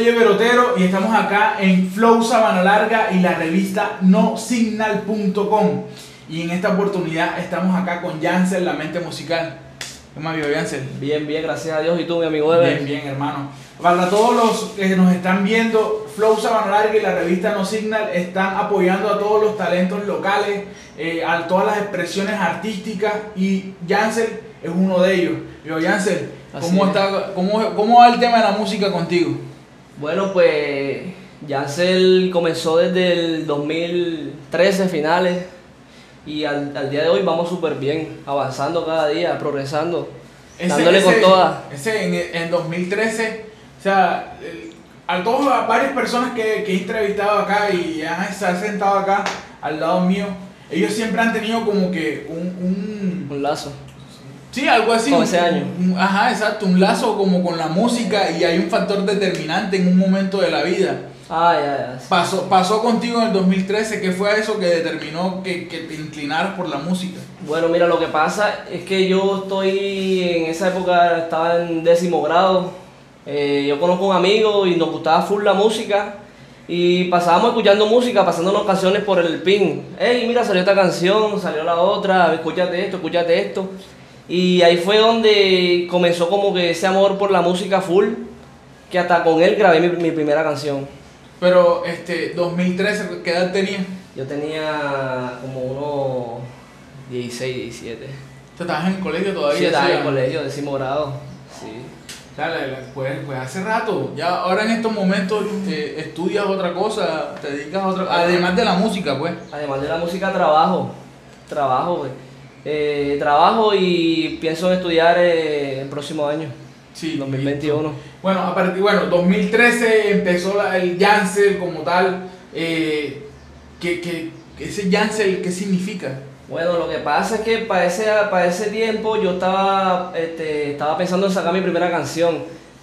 soy Everotero y estamos acá en Flow Sabana Larga y la revista nosignal.com. Y en esta oportunidad estamos acá con Jansen, la mente musical. ¿Cómo habido, Jansen? Bien, bien, gracias a Dios. ¿Y tú, mi amigo Ever? Bien, bien, hermano. Para todos los que nos están viendo, Flow Sabana Larga y la revista No Signal están apoyando a todos los talentos locales, eh, a todas las expresiones artísticas y Jansen es uno de ellos. Yo, Jansen, ¿cómo, está, cómo, ¿cómo va el tema de la música contigo? Bueno, pues Yancel comenzó desde el 2013 finales y al, al día de hoy vamos súper bien, avanzando cada día, progresando, dándole con todas. Ese en, en 2013, o sea, a todos, a varias personas que, que he entrevistado acá y han se han sentado acá al lado mío, ellos siempre han tenido como que un, un Un lazo. Sí, algo así. Con un- ese año. ajá, exacto, un lazo como con la música y hay un factor determinante en un momento de la vida. Ah, ya, ya. sí. Pasó, pasó contigo en el 2013, ¿qué fue eso que determinó que, que te inclinaras por la música? Bueno, mira, lo que pasa es que yo estoy en esa época, estaba en décimo grado. eh, yo conozco un amigo y nos gustaba full la música. Y pasábamos escuchando música, pasándonos canciones por el pin. Hey, mira, salió esta canción, salió la otra, escúchate esto, escúchate esto. Y ahí fue donde comenzó como que ese amor por la música full, que hasta con él grabé mi, mi primera canción. Pero, este, 2013, ¿qué edad tenías? Yo tenía como unos 16, 17. ¿Tú estabas en el colegio todavía? Sí, estaba en el colegio, décimo grado. Sí. La- pues, pues hace rato, ya ahora en estos momentos eh, estudias otra cosa, te dedicas a otra además de la música, pues. Además de la música, trabajo. Trabajo, güey. Eh, trabajo y pienso en estudiar eh, el próximo año, Sí. 2021. Bueno, a partir, bueno, 2013 empezó la- el Jansel como tal. Eh, ¿qué, qué- ese Jansel qué significa? Bueno, lo que pasa es que para ese, para ese tiempo yo estaba, este, estaba pensando en sacar mi primera canción.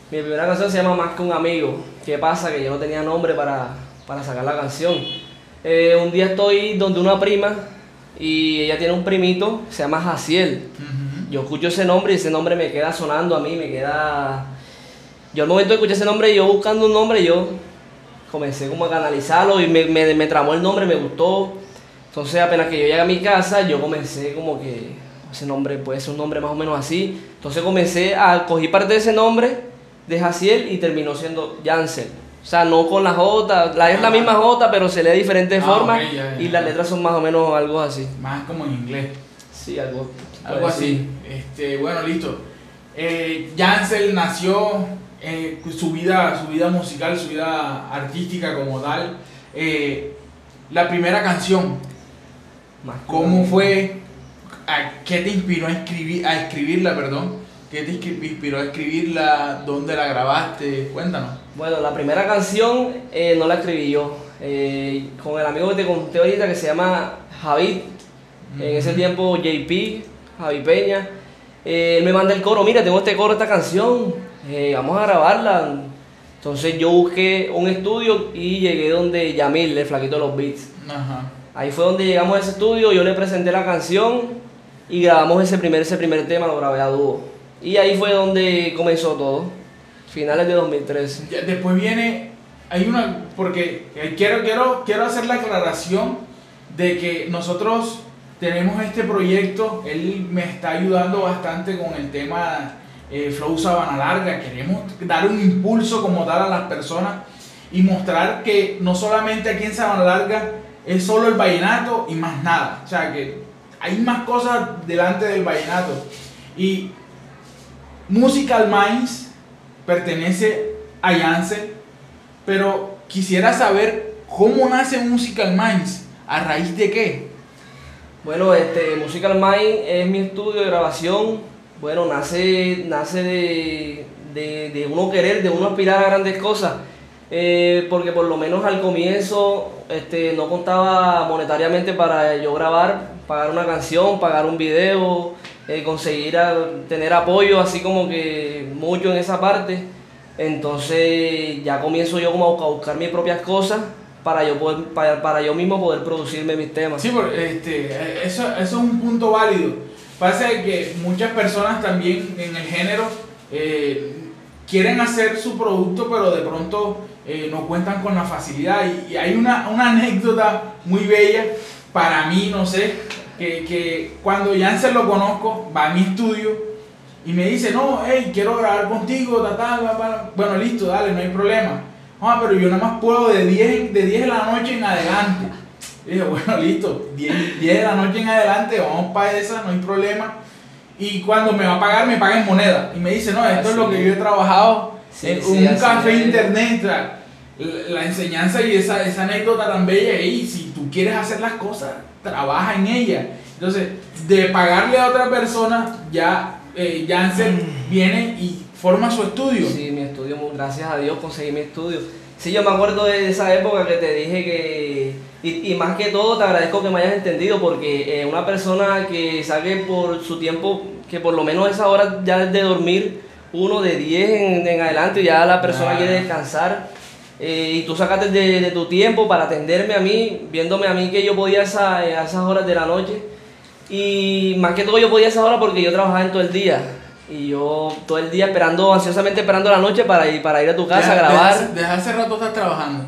Mi primera canción se llama Más que un amigo. ¿Qué pasa? Que yo no tenía nombre para, para sacar la canción. Eh, un día estoy donde una prima y ella tiene un primito, se llama Jaciel. Yo escucho ese nombre y ese nombre me queda sonando a mí, me queda... Yo al momento de escuchar ese nombre, yo buscando un nombre, yo comencé como a canalizarlo y me, me, me tramó el nombre, me gustó. Entonces apenas que yo llegué a mi casa, yo comencé como que ese nombre puede ser un nombre más o menos así. Entonces comencé a coger parte de ese nombre de Jaciel y terminó siendo Jansel. O sea, no con la J, la es la misma J, pero se lee de diferentes Ah, formas ok, ya, ya, y las letras son más o menos algo así. Más como en inglés. Sí, algo, Algo así. Este, bueno, listo. Eh, Jansel nació eh, su vida, su vida musical, su vida artística como tal. Eh, la primera canción, ¿cómo fue? ¿A ¿Qué te inspiró a escribir, a escribirla, perdón? ¿Qué te inspiró a escribirla? ¿Dónde la grabaste? Cuéntanos. Bueno, la primera canción eh, no la escribí yo. Eh, con el amigo que te conté ahorita que se llama Javid. En ese tiempo JP, Javi Peña. eh, él me manda el coro, mira, tengo este coro, esta canción. eh, vamos a grabarla. Entonces yo busqué un estudio y llegué donde Yamil, el flaquito de los beats. Ajá. Ahí fue donde llegamos a ese estudio, yo le presenté la canción y grabamos ese primer, ese primer tema, lo grabé a dúo. Y ahí fue donde comenzó todo, finales de 2013. Ya, después viene, hay una, porque eh, quiero, quiero, quiero hacer la aclaración de que nosotros tenemos este proyecto, él me está ayudando bastante con el tema eh, Flow Sabana Larga, queremos dar un impulso como tal a las personas y mostrar que no solamente aquí en Sabana Larga es solo el vallenato y más nada, o sea que hay más cosas delante del vallenato. Y Musical Minds pertenece a Janssen, pero quisiera saber cómo nace Musical Minds, a raíz de qué. Bueno, este, Musical Mind es mi estudio de grabación. Bueno, nace, nace de, de, de uno querer, de uno aspirar a grandes cosas. Eh, porque por lo menos al comienzo este, no contaba monetariamente para yo grabar, pagar una canción, pagar un video, eh, conseguir tener apoyo, así como que mucho en esa parte. Entonces ya comienzo yo como a buscar, mis propias cosas para yo, poder, para, para yo mismo poder producirme mis temas. Sí, porque este, eso, eso es un punto válido. Pasa que muchas personas también en el género eh, quieren hacer su producto, pero de pronto eh, no cuentan con la facilidad. Y, y hay una, una anécdota muy bella para mí, no sé, que, que cuando Jansen lo conozco, va a mi estudio y me dice, no, hey, quiero grabar contigo, ta, ta, bueno, listo, dale, no hay problema. Ah, pero yo nada más puedo de 10, de 10 de la noche en adelante. Y dije, bueno, listo, 10, 10 de la noche en adelante, vamos para esa, no hay problema. Y cuando me va a pagar, me paga en moneda. Y me dice, no, esto es lo que yo he trabajado Sí, en sí, un café es. internet. la, la enseñanza y esa, esa anécdota tan bella, y si tú quieres hacer las cosas, trabaja en ella. Entonces, de pagarle a otra persona, ya eh, Janssen viene y forma su estudio. Sí, mi estudio, gracias a Dios conseguí mi estudio. Sí, yo me acuerdo de esa época que te dije que, y, y más que todo te agradezco que me hayas entendido porque eh, una persona que saque por su tiempo, que por lo menos esa hora ya de dormir, uno de 10 en, en adelante, ya la persona quiere descansar, eh, y tú sacaste de, de tu tiempo para atenderme a mí, viéndome a mí que yo podía esa- a esas horas de la noche. Y más que todo yo podía esa hora porque yo trabajaba en todo el día. Y yo todo el día esperando, ansiosamente esperando la noche para ir, para ir a tu casa a grabar. Desde, hace rato estás trabajando.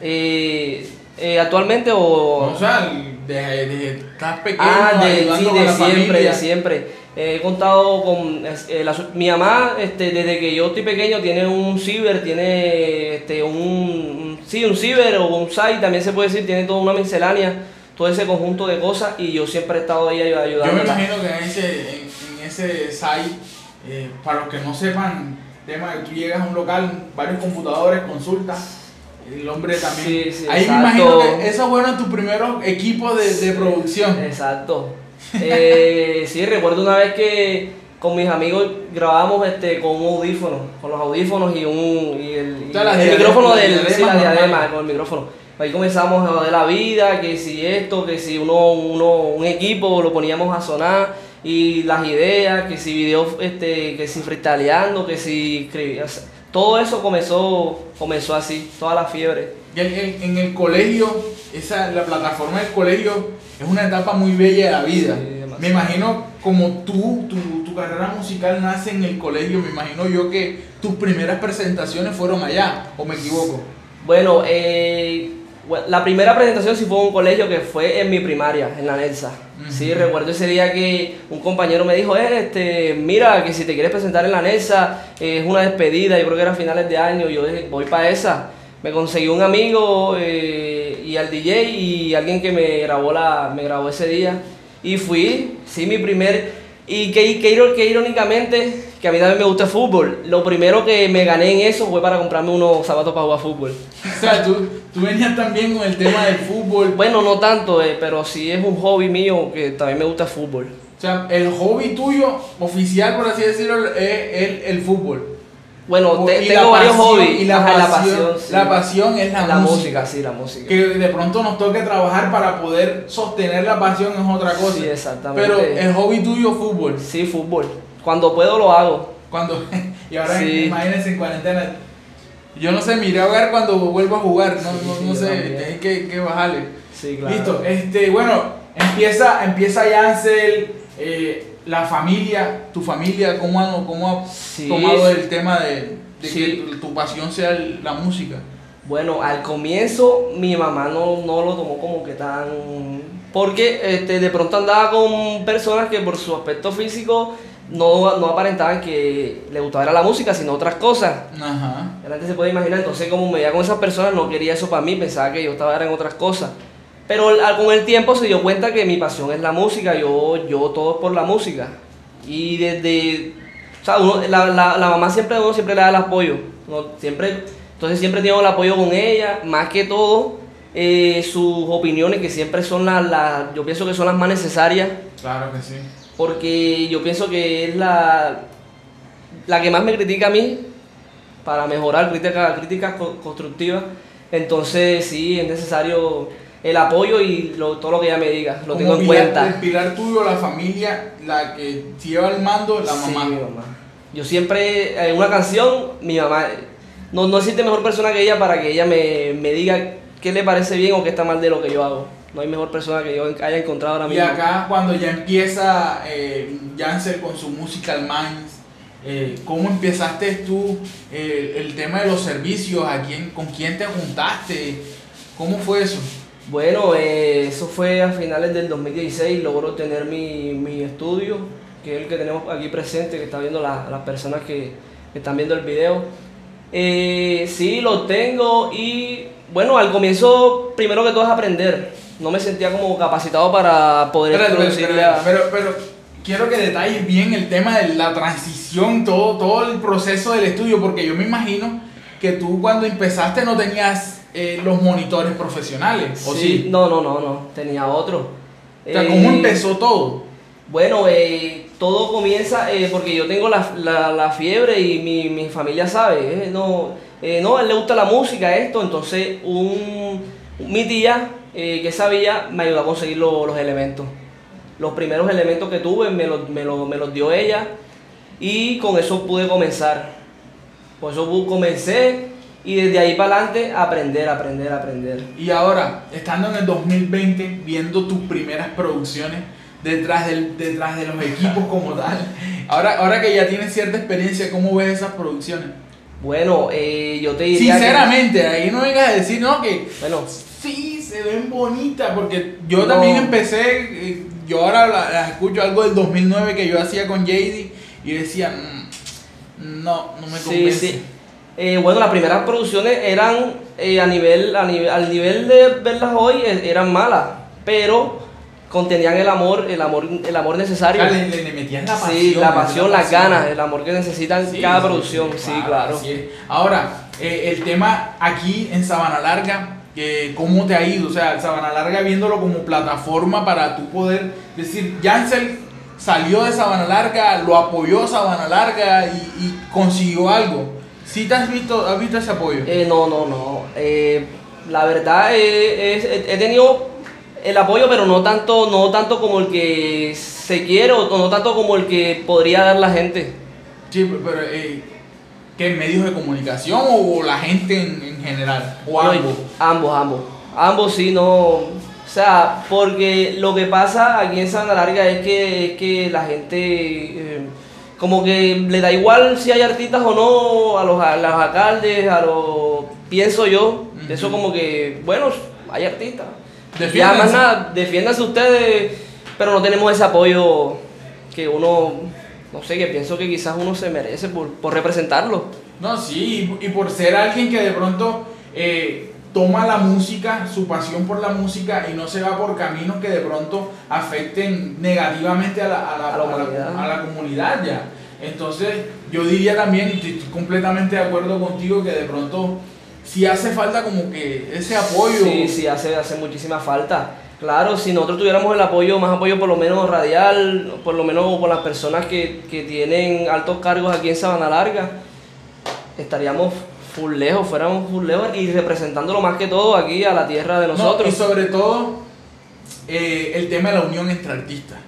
Eh, eh, ¿Actualmente o...? O sea, desde, desde estás pequeño, ah, de, sí, de siempre, familia. de siempre. He contado con... eh, la mi mamá, este, desde que yo estoy pequeño, tiene un ciber, tiene este, un, un- Sí, un ciber o un site, también se puede decir, tiene toda una miscelánea, todo ese conjunto de cosas y yo siempre he estado ahí Yo ayudando. me imagino que en ese, en, en ese site, eh, para los que no sepan, tema de tú llegas a un local, varios computadores, consultas, el hombre también. Sí, sí, Ahí exacto. me imagino que esos fueron tus primeros equipos de, de producción. Exacto. Eh, sí, recuerdo una vez que con mis amigos grabábamos este, con un audífono, con los audífonos y, un, y el, y la el micrófono la del, sí, diadema la normal. diadema con el micrófono. Ahí comenzamos a de la vida, que si esto, que si uno, uno, un equipo lo poníamos a sonar y las ideas, que si videos, este, que si freestyleando, que si escribía, o sea, todo eso comenzó, comenzó así, toda la fiebre. En, en- el colegio, esa, la plataforma del colegio es una etapa muy bella de la vida. Sí, me imagino como tú, tu, tu carrera musical nace en el colegio, me imagino yo que tus primeras presentaciones fueron allá, o me equivoco. Bueno, eh, la primera presentación sí fue en un colegio que fue en mi primaria, en la Nelsa. Sí, Ujú. recuerdo ese día que un compañero me dijo, eh, este, mira, que si te quieres presentar en la Nelsa, eh, es una despedida, yo creo que era a finales de año, yo dije, voy para esa. Me conseguí un amigo eh, y al DJ y alguien que me grabó, la, me grabó ese día. Y fui, sí, mi primer... Y que, que, que irónicamente, que a mí también me gusta el fútbol, lo primero que me gané en eso fue para comprarme unos zapatos para jugar fútbol. O sea, tú, tú venías también con el tema del fútbol. Bueno, no tanto, eh, pero sí es un hobby mío que también me gusta el fútbol. O sea, el hobby tuyo, oficial por así decirlo, es el, el fútbol. Bueno, te- tengo la varios pasión- hobbies. Y la Ajá, pasión, sí. la pasión es la, La música, música. sí, la música. Que de pronto nos toque trabajar para poder sostener la pasión es otra cosa. Sí, exactamente. Pero el hobby tuyo, fútbol. Sí, fútbol. Cuando puedo lo hago. Cuando, y ahora Sí. imagínense en cuarentena. Yo no sé, miré a ver cuando vuelvo a jugar. No, Sí, no, no sé, hay que, que bajarle. Sí, claro. Listo, este, bueno, empieza, empieza Yancel, eh, la familia, tu familia, ¿cómo ha, cómo ha Sí. tomado el tema de, de Sí. que tu, pasión sea el- la música? Bueno, al comienzo mi mamá no, no lo tomó como que tan... Porque este, de pronto andaba con personas que por su aspecto físico no, no aparentaban que le gustaba era la música, sino otras cosas. Ajá. La gente se puede imaginar, entonces como me veía con esas personas no quería eso para mí, pensaba que yo estaba en otras cosas. Pero con el tiempo se dio cuenta que mi pasión es la música, yo, yo todo por la música. Y desde, o sea, uno- la, la, la mamá siempre, uno siempre le da el apoyo, uno siempre, entonces siempre tengo el apoyo con ella, más que todo eh, sus opiniones que siempre son las, las, yo pienso que son las más necesarias Claro que sí. porque yo pienso que es la, la que más me critica a mí para mejorar, crítica- críticas co- constructivas. Entonces sí, es necesario el apoyo y lo- todo lo que ella me diga, lo tengo en pilar- cuenta. El pilar tuyo, la familia, la que lleva el mando, la Sí, mamá. mi mamá. Yo siempre, en una canción, mi mamá, no, no existe mejor persona que ella para que ella me, me diga qué le parece bien o qué está mal de lo que yo hago. No hay mejor persona que yo haya encontrado ahora Y mismo. acá cuando ya empieza eh, Janser con su Musical Minds, eh, ¿cómo empezaste tú eh, el tema de los servicios? ¿A quién, ¿Con quién te juntaste? ¿Cómo fue eso? Bueno, eh, eso fue a finales del 2016, logro tener mi, mi estudio, que es el que tenemos aquí presente, que está viendo la- las personas que, que están viendo el video. Eh, sí, lo tengo y bueno, al comienzo primero que todo es aprender. No me sentía como capacitado para poder espérate, producir espérate, la- pero, pero quiero que detalles bien el tema de la transición, todo, todo el proceso del estudio, porque yo me imagino que tú cuando empezaste no tenías eh, los monitores profesionales, ¿o sí? No, no, no, no, tenía otro. O sea, ¿cómo Eh, empezó todo? Bueno, eh, todo comienza eh, porque yo tengo la, la- la fiebre y mi, mi familia sabe. eh, no, no, a él le gusta la música, esto. Entonces, un, mi tía que sabía me ayudó a conseguir lo- los elementos. Los primeros elementos que tuve me los, me, los- me los dio ella y con eso pude comenzar. Por eso comencé y desde ahí para adelante aprender, aprender, aprender. Y ahora, estando en el 2020, viendo tus primeras producciones detrás, del, detrás de los equipos como tal, ahora, ahora que ya tienes cierta experiencia, ¿cómo ves esas producciones? Bueno, eh, yo te diría que- Sinceramente, ahí no vengas a decir, no, que bueno, sí, se ven bonitas, porque yo No. también empecé, eh, yo ahora la- las escucho algo del 2009 que yo hacía con JD y decía, "Mm, no, no me Sí, convence. sí. Eh, bueno, las primeras producciones eran eh, a nivel, a nivel, al nivel de verlas hoy eh, eran malas, pero contenían el amor, el amor, el amor O necesario. sea, le, metías la pasión. sí, la pasión, las ganas, el amor que necesitan Sí, cada sí, producción, sí, claro. así es. Ahora, eh, el tema aquí en Sabana Larga, eh, ¿cómo te ha ido? O sea, Sabana Larga viéndolo como plataforma para tú poder decir, Jansel salió de Sabana Larga, lo apoyó Sabana Larga y, y consiguió algo. ¿Sí te has visto, has visto ese apoyo? Eh, no, no, no. Eh, la verdad eh, es- he tenido el apoyo, pero no tanto, no tanto como el que se quiere o no tanto como el que podría dar la gente. Sí, pero eh, ¿qué medios de comunicación o, la gente en, en general? ¿O ambos? Ambos, ambos. Ambos sí, no. O sea, porque lo que pasa aquí en Santa Larga es que, es que la gente eh, como que le da igual si hay artistas o no a los, a los alcaldes, a los... Pienso yo, eso como que, bueno, hay artistas. Ya más nada, defiéndanse ustedes, pero no tenemos ese apoyo que uno, no sé, que pienso que quizás uno se merece por, por representarlo. No, sí, y, y por ser alguien que de pronto eh, toma la música, su pasión por la música y no se va por caminos que de pronto afecten negativamente a la, a la- A la a comunidad ya. Entonces, yo diría también, y estoy completamente de acuerdo contigo, que de pronto sí hace falta como que ese apoyo. Sí, sí, hace, hace muchísima falta. Claro, si nosotros tuviéramos el apoyo, más apoyo por lo menos radial, por lo menos por las personas que, que tienen altos cargos aquí en Sabana Larga, estaríamos full lejos, fuéramos full lejos y representándolo más que todo aquí a la tierra de No, nosotros. y sobre todo, eh, el tema de la unión entre artistas.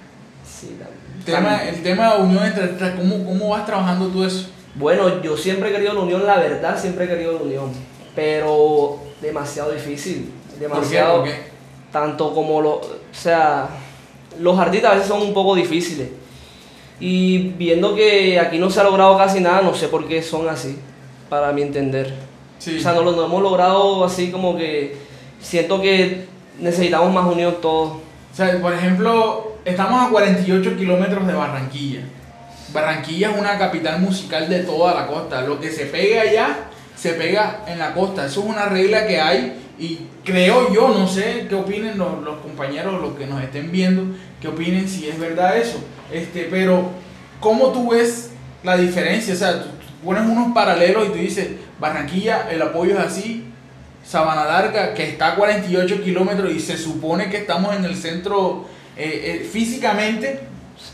Sí, El tema, el tema de la unión entre artistas, ¿cómo, ¿cómo vas trabajando tú eso? Bueno, yo siempre he querido la unión, la verdad, siempre he querido la unión, pero demasiado difícil, ¿Por qué? demasiado, ¿Por qué? tanto como lo, o sea, los artistas a veces son un poco difíciles. Y viendo que aquí no se ha logrado casi nada, no sé por qué son así, para mi entender. Sí. O sea, no lo no hemos logrado así como que siento que necesitamos más unión todos. O sea, por ejemplo, estamos a 48 kilómetros de Barranquilla. Barranquilla es una capital musical de toda la costa. Lo que se pega allá, se pega en la costa. Eso es una regla que hay y creo yo, no sé qué opinen los, los compañeros, los que nos estén viendo, qué opinen si es verdad eso. Este, pero, ¿cómo tú ves la diferencia? O sea, tú, pones unos paralelos y tú dices, Barranquilla, el apoyo es así, Sabana Larga, que está a 48 kilómetros y se supone que estamos en el centro, eh, eh, físicamente,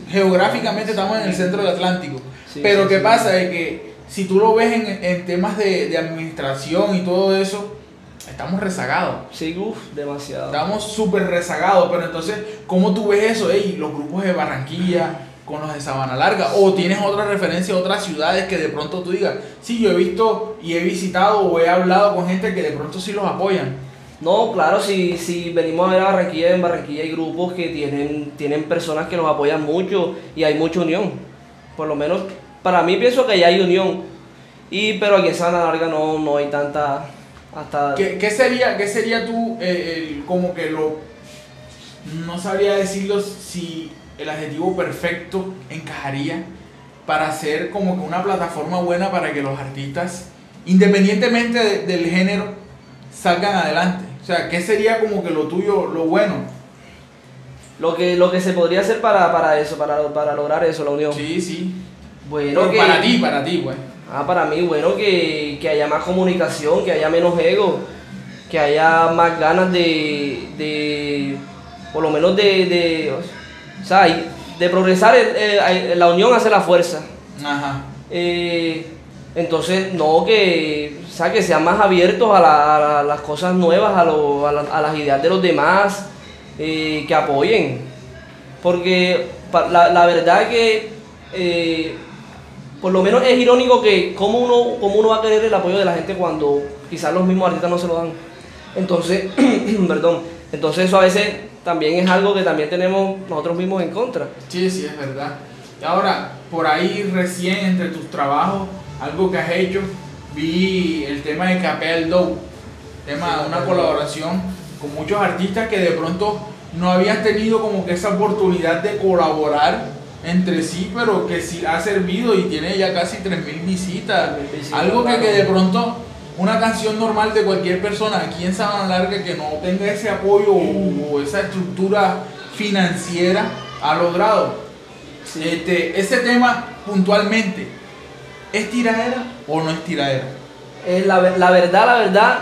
geográficamente estamos en el centro del Atlántico. Sí, Pero sí, ¿qué pasa? Es que si tú lo ves en, en temas de, de administración y todo eso, estamos rezagados. Sí, uff, demasiado. Estamos súper rezagados, pero entonces, ¿cómo tú ves eso? Ey, los grupos de Barranquilla con los de Sabana Larga, o tienes otra referencia a otras ciudades que de pronto tú digas, sí, yo he visto y he visitado o he hablado con gente que de pronto sí los apoyan. No, claro, si, si venimos a ver a Barranquilla, en Barranquilla hay grupos que tienen, tienen personas que los apoyan mucho y hay mucha unión. Por lo menos para mí pienso que ya hay unión. Y, pero aquí en Sabana Larga no, no hay tanta... Hasta... ¿Qué, qué sería, qué sería tú, eh, el- como que lo... No sabría decirlo si el adjetivo perfecto encajaría para hacer como que una plataforma buena para que los artistas, independientemente de- del género, salgan adelante. O sea, ¿qué sería como que lo tuyo, lo bueno? Lo que, lo que se podría hacer para, para eso, para, para lograr eso, la unión. Sí, sí. Bueno, Pero que- para ti, para ti, pues. Ah, para mí, bueno, que, que haya más comunicación, que haya menos ego, que haya más ganas de, de por lo menos de, de o sea, y- de progresar, eh, eh, la unión hace la fuerza. Ajá. Eh, entonces, no, que, o sea, que sean más abiertos a, la- a la- las cosas nuevas, a, lo- a la- a las ideas de los demás, eh, que apoyen. Porque la, la verdad que, eh, por lo menos es irónico que cómo uno, cómo uno va a querer el apoyo de la gente cuando quizás los mismos artistas no se lo dan. Entonces, perdón, entonces eso a veces también es algo que también tenemos nosotros mismos en contra. Sí, sí, es verdad. Y ahora, por ahí recién entre tus trabajos, algo que has hecho, vi el tema de Capea el Dow, tema de una colaboración con muchos artistas que de pronto no habían tenido como que esa oportunidad de colaborar entre sí, pero que sí ha servido y tiene ya casi 3.000 visitas. 3.000 visitas, Algo que, que de pronto una canción normal de cualquier persona aquí en Sabana Larga que no tenga ese apoyo o, o esa estructura financiera ha logrado. Este, ese tema puntualmente, ¿es tiradera o no es tiradera? Eh, la, la verdad, la verdad,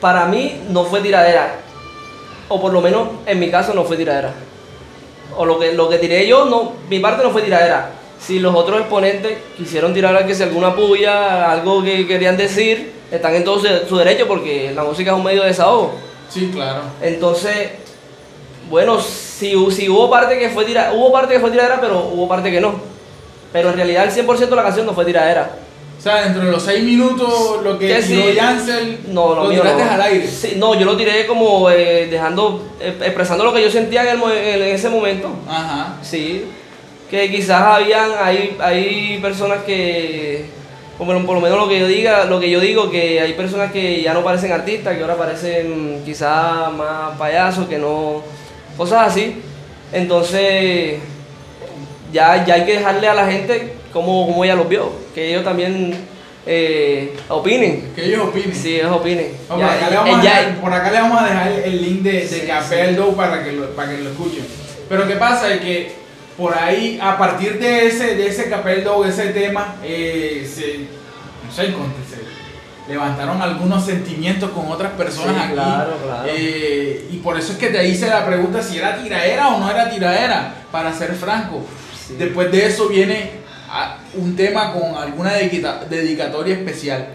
para mí no fue tiradera. O por lo menos en mi caso no fue tiradera. O lo que, lo que tiré yo, no, mi parte no fue tiradera. Si los otros exponentes quisieron tirar que si alguna puya, algo que querían decir, están en todo su, su derecho porque la música es un medio de desahogo. Sí, claro. Entonces, bueno, si, hu- si hubo parte que fue tiradera, hubo parte que fue tiradera, pero hubo parte que no. Pero en realidad el 100% de la canción no fue tiradera. O sea, dentro de los seis minutos, lo que Que tiró sí. Yancel, No, lo, lo mío tiraste no. al aire. Sí, no, yo lo tiré como eh, dejando, eh, expresando lo que yo sentía en, el en ese momento. Ajá. Sí, que quizás habían, hay, hay personas que, como por lo menos lo que yo diga, lo que yo digo, que hay personas que ya no parecen artistas, que ahora parecen quizás más payasos, que no, cosas así. Entonces, ya, ya hay que dejarle a la gente como, como ella los vio, que ellos también eh, opinen. Que ellos opinen. Sí, ellos opinen. No, por, Ya- acá le eh, vamos a ya- dejar, por acá le vamos a dejar el, link de, de Sí, Café sí. El para que, lo, para que lo escuchen. Pero ¿qué pasa? Es que por ahí, a partir de ese, de ese Café El Dough, ese tema, eh, se, no sé, se levantaron algunos sentimientos con otras personas Sí, aquí. claro, claro. Eh, y por eso es que te hice la pregunta si era tiraera o no era tiraera, para ser franco. Sí. Después de eso viene un tema con alguna dedica- dedicatoria especial.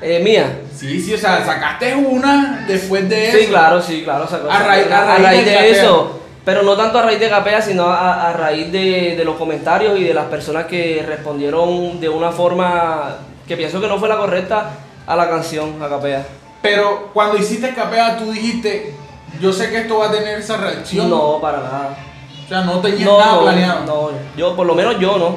eh, mía. Sí, sí, o sea, sacaste una después de eso. Sí, claro, sí, claro. sacó- A raíz- a a raíz de eso. Pero no tanto a raíz de Capea, sino a, a raíz de, de los comentarios y de las personas que respondieron de una forma que pienso que no fue la correcta a la canción, a Capea. Pero cuando hiciste Capea, tú dijiste, yo sé que esto va a tener esa reacción. No, para nada. O sea, no tenías No, nada no, planeado. no, yo, por lo menos yo no.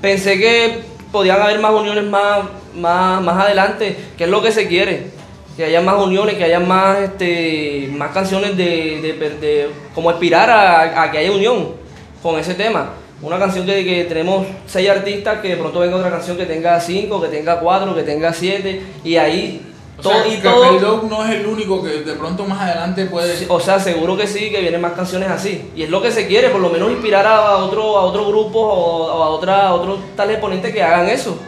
Pensé que podían haber más uniones más, más, más adelante, que es lo que se quiere. Que haya más uniones, que haya más, este, más canciones de, de, de- como aspirar a, a que haya unión con ese tema. Una canción que, que tenemos seis artistas, que de pronto venga otra canción que tenga cinco, que tenga cuatro, que tenga siete, y ahí O todo, sea, y todo, Dog no es el único que de pronto más adelante puede... O sea, seguro que sí, que vienen más canciones así. Y es lo que se quiere, por lo menos inspirar a otro, a otro grupo o, a otra, a otros tales exponentes que hagan eso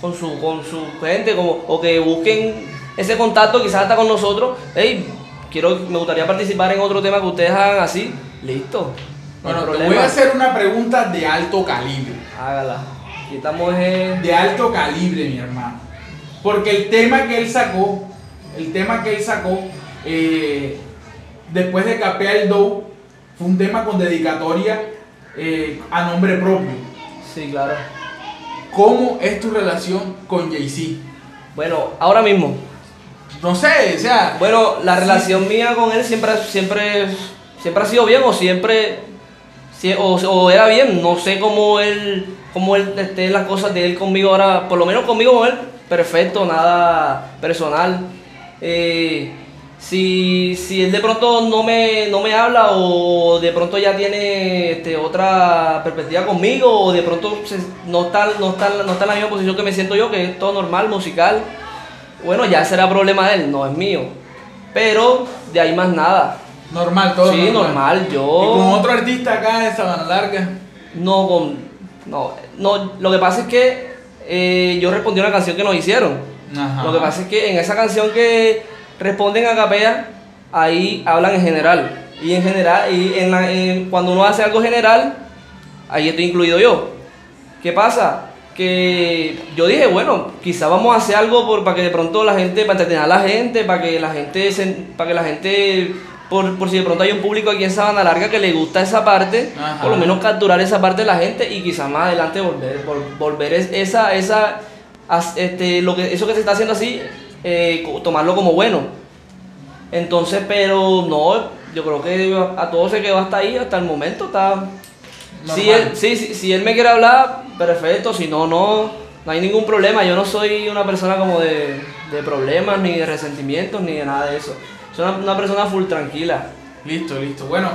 con su, con su gente, como, o que busquen ese contacto quizás hasta con nosotros. Hey, quiero, me gustaría participar en otro tema que ustedes hagan así. Listo. Bueno, te voy a hacer una pregunta de alto calibre. Hágala. Aquí estamos en... De alto calibre, mi hermano. Porque el tema que él sacó, el tema que él sacó, eh, después de Capea el Dough, fue un tema con dedicatoria eh, a nombre propio. Sí, claro. ¿Cómo es tu relación con Jay-Z? Bueno, ahora mismo. No sé, o sea, Bueno, la Sí. relación mía con él siempre, siempre, siempre ha sido bien o siempre, o, o era bien, no sé cómo él, cómo él esté las cosas de él conmigo ahora, por lo menos conmigo con él, perfecto, nada personal. Eh, si, si él de pronto no me, no me habla o de pronto ya tiene este, otra perspectiva conmigo o de pronto se- no, está, no, está, no está en la misma posición que me siento yo, que es todo normal, musical, bueno, ya será problema de él, no es mío. Pero de ahí más nada. Normal, todo sí, normal, Y yo... con otro artista acá de Sabana Larga. No, con, no, no, lo que pasa es que eh, yo respondí a una canción que nos hicieron. Ajá. Lo que pasa es que en esa canción que responden a capea, ahí hablan en general. Y en general, y en la- en- cuando uno hace algo general, ahí estoy incluido yo. ¿Qué pasa? Que yo dije, bueno, quizá vamos a hacer algo por, para que de pronto la gente, para entretener a la gente, para que la gente, se- para que la gente, por, por si de pronto hay un público aquí en Sabana Larga que le gusta esa parte, Ajá. por lo menos capturar esa parte de la gente y quizá más adelante volver, vol- volver es- esa, esa, este, lo que, eso que se está haciendo así, eh, tomarlo como bueno. Entonces, pero no, yo creo que a todo se quedó hasta ahí, hasta el momento está... Si él, sí, sí, si él me quiere hablar, perfecto, si no, no, no hay ningún problema. Yo no soy una persona como de, de problemas, ni de resentimientos, ni de nada de eso. Soy una, una persona full tranquila. Listo, listo. Bueno,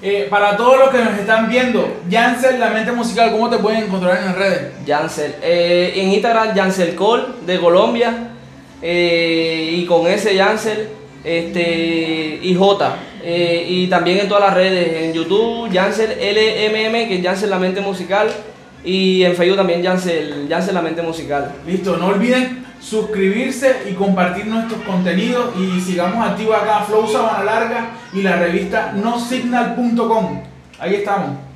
eh, para todos los que nos están viendo, Jansen, la mente musical, ¿cómo te pueden encontrar en las redes? Yancel. Eh, en Instagram, Yancel Col, de Colombia. eh, y con ese Yancel, este, y J. Eh, y también en todas las redes, en YouTube, Yancel LMM, que es Yancel La Mente Musical. Y en Facebook también Yancel, Yancel La Mente Musical. Listo, no olviden suscribirse y compartir nuestros contenidos y sigamos activos acá Flow Sabana Larga y la revista nosignal.com. Ahí estamos.